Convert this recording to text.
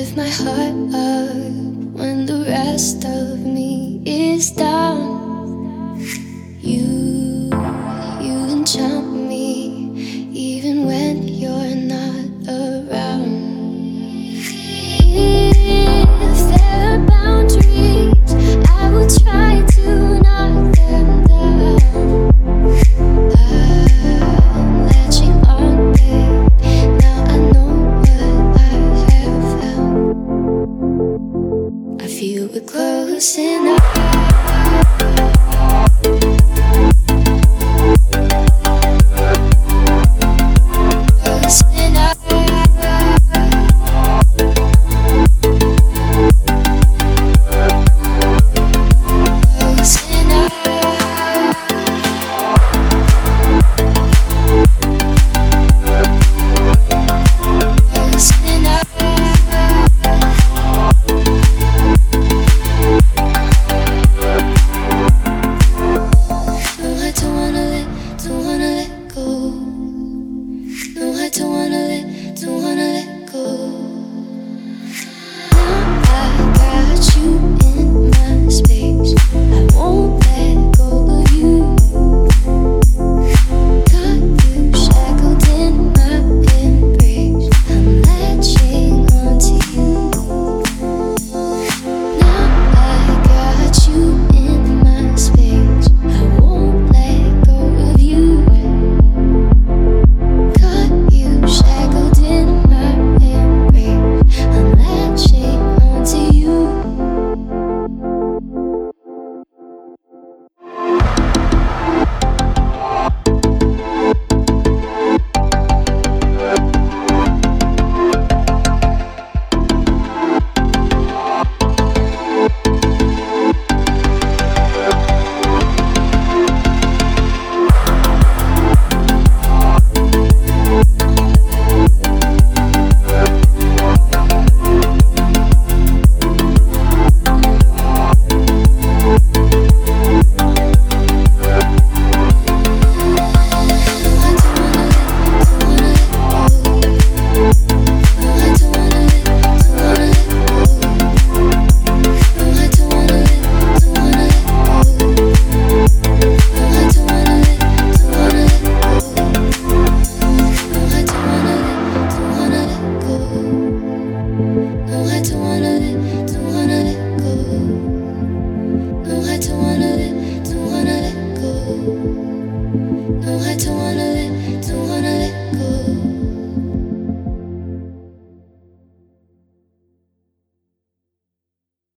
lift my heart up when the rest of me is down. dancing